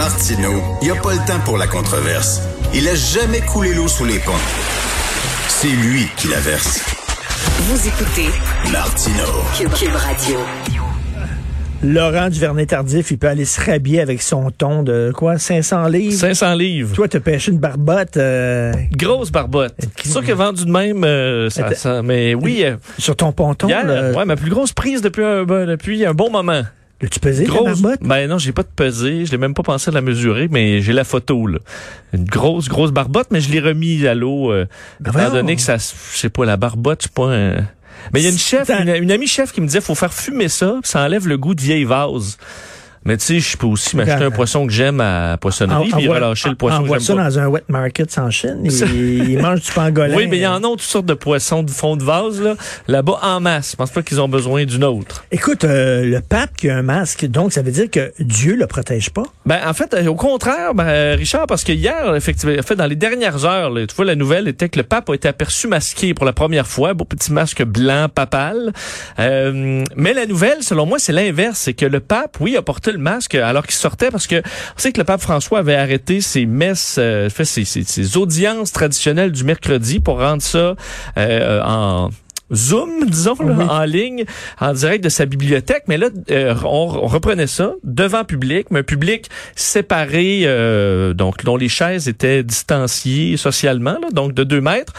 Martineau, il n'y a pas le temps pour la controverse. Il a jamais coulé l'eau sous les ponts. C'est lui qui la verse. Vous écoutez Martineau. Cube Radio. Laurent Duvernay-Tardif, il peut aller se rhabiller avec son ton de quoi, 500 livres? 500 livres. Toi, t'as pêché une barbotte. euh, Grosse barbotte. C'est sûr que vendu de même, euh, ça, mais oui, euh, sur ton ponton. hier, là. ouais, ma plus grosse prise depuis un, ben, depuis un bon moment. L'as-tu pesé, Grosse. Ben non, j'ai pas de pesée, je l'ai même pas pensé à la mesurer, mais j'ai la photo là. Une grosse, grosse barbotte, mais je l'ai remis à l'eau. Euh, Ben étant donné que ça, je sais pas, la barbotte, c'est pas un... Mais il y a une chef, une, une amie chef qui me disait, faut faire fumer ça, ça enlève le goût de vieille vase. Mais tu sais, je peux aussi m'acheter un poisson que j'aime à poissonnerie, puis relâcher le poisson que j'aime ça dans un wet market sans Chine. Il, il mange du pangolin. Oui, mais il y en a toutes sortes de poissons de fond de vase, là. Là-bas, en masse. Je pense pas qu'ils ont besoin d'une autre. Écoute, euh, le pape qui a un masque, donc ça veut dire que Dieu le protège pas? Ben, en fait, euh, au contraire, ben, euh, Richard, parce que hier, effectivement, en fait, dans les dernières heures, tu vois, la nouvelle était que le pape a été aperçu masqué pour la première fois, beau petit masque blanc papal. Euh, mais la nouvelle, selon moi, c'est l'inverse, c'est que le pape, oui, a porté le masque alors qu'il sortait, parce que on sait que le pape François avait arrêté ses messes, euh, fait ses, ses- ses audiences traditionnelles du mercredi pour rendre ça euh, en Zoom, disons, là, Oui. en ligne, en direct de sa bibliothèque. Mais là, euh, on, on reprenait ça devant public, mais un public séparé, euh, donc dont les chaises étaient distanciées socialement, là, donc de deux mètres.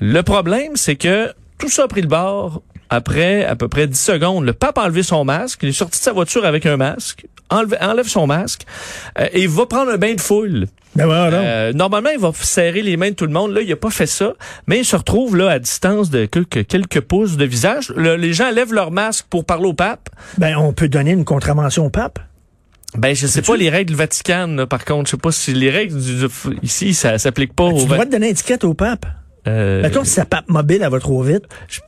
Le problème, c'est que tout ça a pris le bord. Après à peu près 10 secondes, le pape a enlevé son masque, il est sorti de sa voiture avec un masque, enlève, enlève son masque euh, et il va prendre un bain de foule. Ben. Euh, normalement, il va serrer les mains de tout le monde. Là, il a pas fait ça, mais il se retrouve là à distance de quelques, quelques pouces de visage. Le- les gens lèvent leur masque pour parler au pape. Ben, on peut donner une contravention au pape. Ben, je sais pas les règles Vatican. là, par contre, je sais pas si les règles du- du- ici, ça s'applique pas Ben, Tu au. le droit de donner une étiquette au pape? Euh, Mettons, si sa pape mobile, elle va trop vite. je,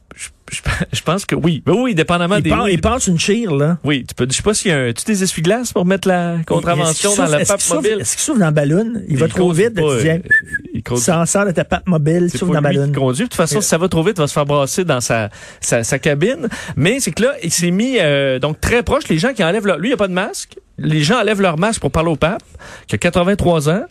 je- je- pense que oui. Ben oui, dépendamment Il, des. part- oui, il passe une chire, là. oui, tu peux. Je sais pas s'il y a un. Tu des essuie-glaces pour mettre la contravention dans la pape mobile? Est-ce qu'il souffle dans la ballon? Il va trop vite. euh, il S'en sort de ta pape mobile, C'est souffle pas dans la lui ballon. qui conduit. De toute façon, si ça va trop vite, il va se faire brasser dans sa, sa, sa cabine. Mais c'est que là, il s'est mis euh, donc très proche. Les gens qui enlèvent. Lui, il n'y a pas de masque. Les gens enlèvent leur masque pour parler au pape, qui a 83 ans,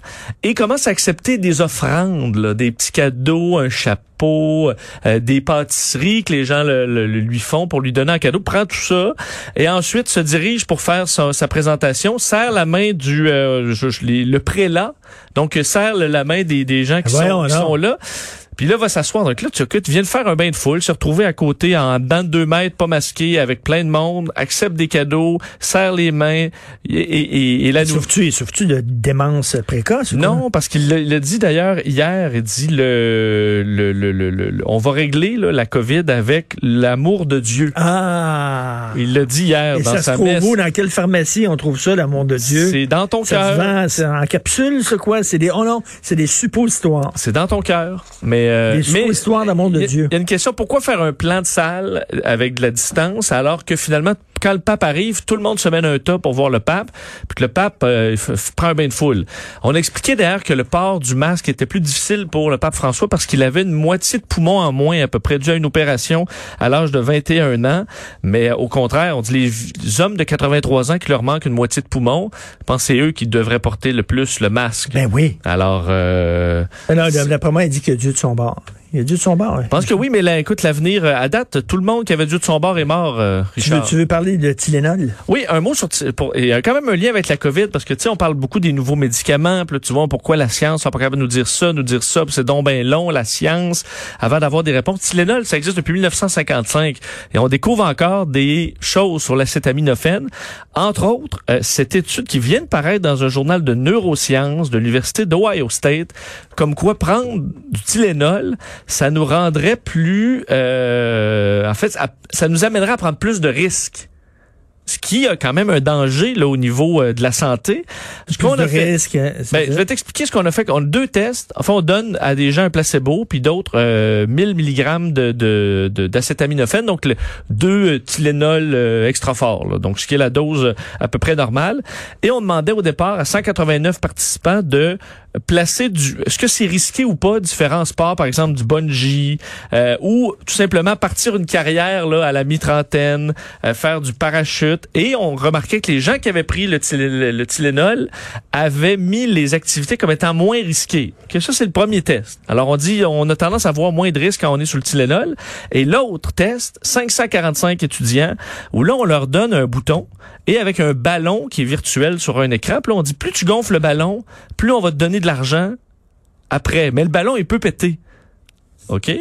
et commencent à accepter des offrandes, là, des petits cadeaux, un chapeau, euh, des pâtisseries que les gens le- le- le lui font pour lui donner un cadeau. Prend tout ça et ensuite se dirige pour faire sa, sa présentation, serre la main du euh, je- je- les- le prélat, donc euh, serre la main des, des gens qui, Voyons sont, qui donc. sont là. Puis là, va s'asseoir. Donc là, tu, tu viens de faire un bain de foule, se retrouver à côté en dedans de deux mètres, pas masqué, avec plein de monde, accepte des cadeaux, serre les mains, et, et, et, la Souffles-tu souffles-tu de démence précoce? ou non, parce qu'il l'a- dit d'ailleurs hier, il dit le, le, le, le- le- le- on va régler là, la COVID avec l'amour de Dieu. Ah! Il l'a dit hier Et dans ça se sa trouve messe. où? Dans quelle pharmacie on trouve ça, l'amour de Dieu? C'est dans ton se cœur. c'est en capsule, c'est quoi? C'est des, oh non, c'est des suppositoires. C'est dans ton cœur. Mais, euh, Des mais d'amour de Dieu. Il y a une question. Pourquoi faire un plan de salle avec de la distance alors que finalement, quand le pape arrive, tout le monde se mène un tas pour voir le pape, puis que le pape euh, prend un bain de foule. On expliquait d'ailleurs que le port du masque était plus difficile pour le pape François parce qu'il avait une moitié de poumon en moins, à peu près dû à une opération à l'âge de 21 ans. Mais euh, au contraire, on dit les, hommes de 83 ans qui leur manque une moitié de poumon, je pense que c'est eux qui devraient porter le plus le masque. Ben oui. Alors, euh, Non, d'après moi, il dit a Dieu de son bord. Il y a Dieu de son bord. je pense que oui, mais là, écoute, l'avenir, euh, à date, tout le monde qui avait Dieu de son bord est mort, euh, Tu veux, tu veux parler de Tylenol? Oui, un mot sur... Pour, il y a quand même un lien avec la COVID, parce que, tu sais, on parle beaucoup des nouveaux médicaments, puis là, tu vois, pourquoi la science n'est pas capable de nous dire ça, nous dire ça, puis c'est donc bien long, la science, avant d'avoir des réponses. Tylenol, ça existe depuis 1955, et on découvre encore des choses sur l'acétaminophène. Entre autres, euh, cette étude qui vient de paraître dans un journal de neurosciences de l'Université d'Ohio State, comme quoi prendre du Tylenol, ça nous rendrait plus... euh, en fait, ça, nous amènerait à prendre plus de risques ce qui a quand même un danger là au niveau euh, de la santé. Ce qu'on a fait, risque, hein, ben, je vais t'expliquer ce qu'on a fait. On a deux tests. Enfin, on donne à des gens un placebo, puis d'autres euh, 1000 mg de, d'acétaminophène, donc le, deux euh, Tylenol euh, extra fort, là. donc ce qui est la dose à peu près normale. Et on demandait au départ à 189 participants de placer du... Est-ce que c'est risqué ou pas différents sports, par exemple du bungee, euh, ou tout simplement partir une carrière là à la mi-trentaine, euh, faire du parachute? Et on remarquait que les gens qui avaient pris le, le Tylenol avaient mis les activités comme étant moins risquées. Que ça, c'est le premier test. Alors, on dit, on a tendance à avoir moins de risques quand on est sur le Tylenol. Et l'autre test, 545 étudiants, où là, on leur donne un bouton et avec un ballon qui est virtuel sur un écran. Puis là, on dit, plus tu gonfles le ballon, plus on va te donner de l'argent après. Mais le ballon, il peut péter. OK?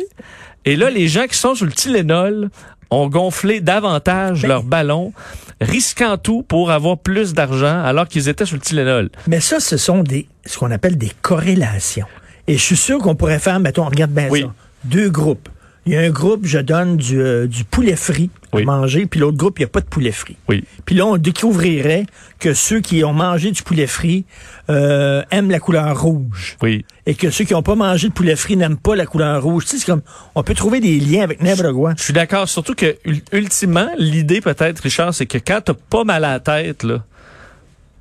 Et là, les gens qui sont sur le Tylenol ont gonflé davantage leur ballon, risquant tout pour avoir plus d'argent alors qu'ils étaient sur le Tylenol. Mais ça, ce sont des ce qu'on appelle des corrélations. Et je suis sûr qu'on pourrait faire, mettons, regarde bien Oui. ça, deux groupes. Il y a un groupe, je donne du, euh, du poulet frit à Oui. manger, puis l'autre groupe, il n'y a pas de poulet frit. Oui. Puis là, on découvrirait que ceux qui ont mangé du poulet frit euh, aiment la couleur rouge. Oui. Et que ceux qui n'ont pas mangé de poulet frit n'aiment pas la couleur rouge. Tu sais, c'est comme, on peut trouver des liens avec n'importe quoi. Je suis d'accord. Surtout que, ul- ultimement, l'idée peut-être, Richard, c'est que quand t'as pas mal à la tête, là,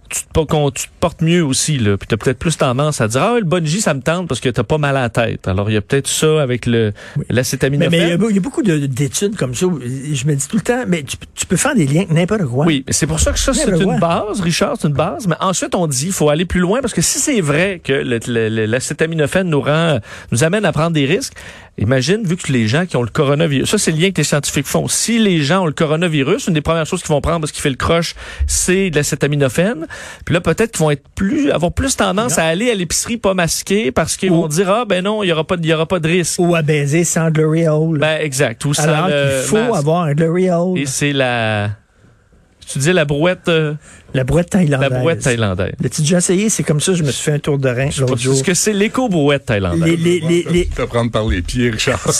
tu te, tu portes mieux aussi, là. Puis t'as peut-être plus tendance à dire, ah, le bungee, ça me tente parce que t'as pas mal à la tête. Alors, il y a peut-être ça avec le, l'acétaminophène. mais il y, a beau- il y a beaucoup de- d'études comme ça. où Je me dis tout le temps, mais tu, tu peux faire des liens n'importe quoi. Oui, mais c'est pour ça que ça, c'est une base, Richard, c'est une base. Mais ensuite, on dit, il faut aller plus loin parce que si c'est vrai que l'acétaminophène nous rend, nous amène à prendre des risques, imagine, vu que les gens qui ont le coronavirus, ça, c'est le lien que les scientifiques font. Si les gens ont le coronavirus, une des premières choses qu'ils vont prendre parce qu'il fait le croche, c'est de l'acétaminophène. Puis là, peut-être qu'ils vont être plus, avoir plus tendance à aller à l'épicerie pas masqué parce qu'ils vont dire, ah, ben non, il y aura pas, de- il y aura pas de risque. Ou à baiser sans glory hole. Ben, exact. Ou sans Alors le qu'il faut masque. avoir un glory hole. Et c'est la, tu dis la brouette, euh, La brouette la thaïlandaise. brouette thaïlandaise. L'as-tu déjà essayé? C'est comme ça, je me suis fait un tour de rein Je sais l'autre pas jour. ce que c'est l'éco-brouette thaïlandaise. Les, les, les, les- Te prendre par les pieds, Richard.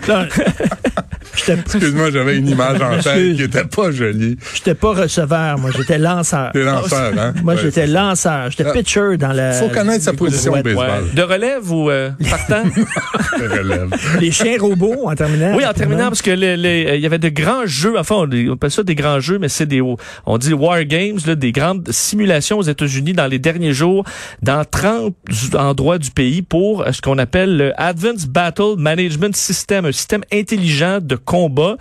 Excuse-moi, j'avais une image en tête qui était pas jolie. j'étais pas receveur, moi, j'étais lanceur. T'es lanceur, hein? Moi, Ouais. j'étais lanceur. J'étais Ah. pitcher dans la. Faut connaître sa position au baseball. Ouais. De relève ou euh, partant? Je relève. Les chiens robots, en terminant. oui, en terminant, parce que les- les- euh, il y avait de grands jeux, enfin, on, on appelle ça des grands jeux, mais c'est des, on dit War Games, là, des grandes simulations aux États-Unis dans les derniers jours, dans 30 endroits du pays pour euh, ce qu'on appelle le Advanced Battle Management System, un système intelligent de combat.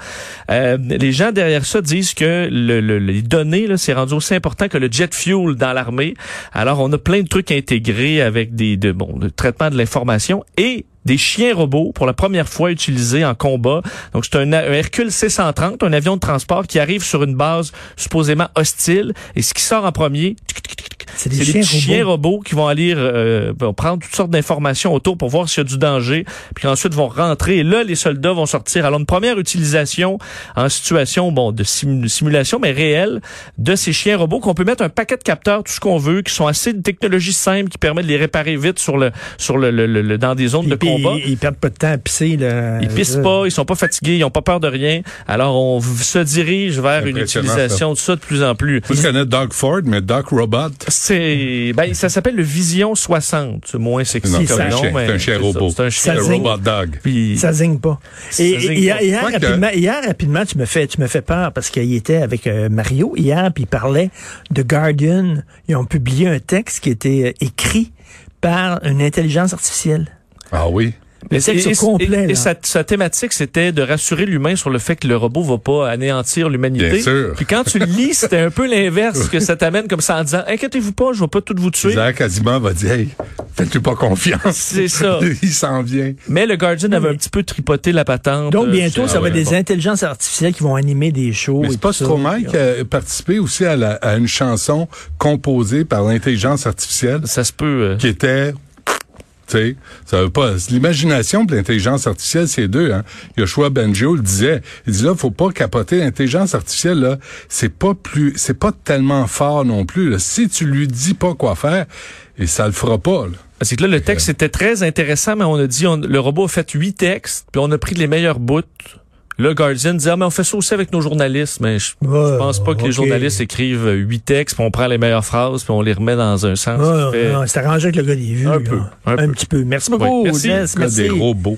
Euh, les gens derrière ça disent que le, le- les données, c'est rendu aussi important que le jet fuel dans l'armée. Alors, on a plein de trucs intégrés avec des, de, bon, de traitement de l'information et des chiens robots pour la première fois utilisés en combat. Donc c'est un, un Hercule C-130, un avion de transport qui arrive sur une base supposément hostile et ce qui sort en premier, C'est des des chiens petits robots. chiens robots qui vont aller euh, prendre toutes sortes d'informations autour pour voir s'il y a du danger, puis ensuite vont rentrer. Et là, les soldats vont sortir. Alors, une première utilisation en situation bon de simu- simulation, mais réelle, de ces chiens robots qu'on peut mettre un paquet de capteurs, tout ce qu'on veut, qui sont assez de technologie simple, qui permet de les réparer vite sur le sur le, le- le- dans des zones Puis- de combat. Ils, ils perdent pas de temps à pisser. Là. Ils pissent pas, ils sont pas fatigués, ils ont pas peur de rien. Alors on se dirige vers une utilisation de ça de plus en plus. Moi, je connais Doug Ford, mais Doc Robot, C'est ben ça s'appelle le Vision 60, c'est moins sexy Non, comme c'est un nom, mais c'est un chien robot. C'est un chien. Robot Dog. Puis Ça zigne pas. Et, hier, rapidement, tu me fais, tu me fais peur parce qu'il était avec euh, Mario hier, puis il parlait de Guardian. Ils ont publié un texte qui était euh, écrit par une intelligence artificielle. Ah oui. Le texte au complet. et- là. et sa, sa thématique, c'était de rassurer l'humain sur le fait que le robot va pas anéantir l'humanité. Bien sûr. Puis quand tu le lis, c'était un peu l'inverse que ça t'amène comme ça en disant inquiétez-vous pas, je vais pas tout vous tuer. Isaac Asimov va dire, hey, faites-lui pas confiance? C'est ça. Il s'en vient. Mais le Guardian avait mais- un petit peu tripoté la patente. Donc euh, bientôt, ça va ouais, être des bon. intelligences artificielles qui vont animer des shows. Mais et c'est pas. Stromae qui a participé aussi à, la- à une chanson composée par l'intelligence artificielle ça se peut. euh, qui était tu sais, ça veut pas. L'imagination de l'intelligence artificielle, c'est deux. Hein. Yoshua Benjo le disait. Il dit là, faut pas capoter l'intelligence artificielle. Là, c'est pas plus, c'est pas tellement fort non plus. Là. Si tu lui dis pas quoi faire, et ça le fera pas. Là. C'est que là, le texte était très intéressant, mais on a dit, on- le robot a fait huit textes, puis on a pris les meilleurs bouts. Le Guardian dit, ah, mais on fait ça aussi avec nos journalistes. Mais je, Ouais, je pense pas que les journalistes écrivent huit textes, puis on prend les meilleures phrases, puis on les remet dans un sens. Fait- c'est arrangé avec le gars des vues. Un là. peu, un Un peu. petit peu. Merci beaucoup, Oui, merci. Jess. Merci. des robots.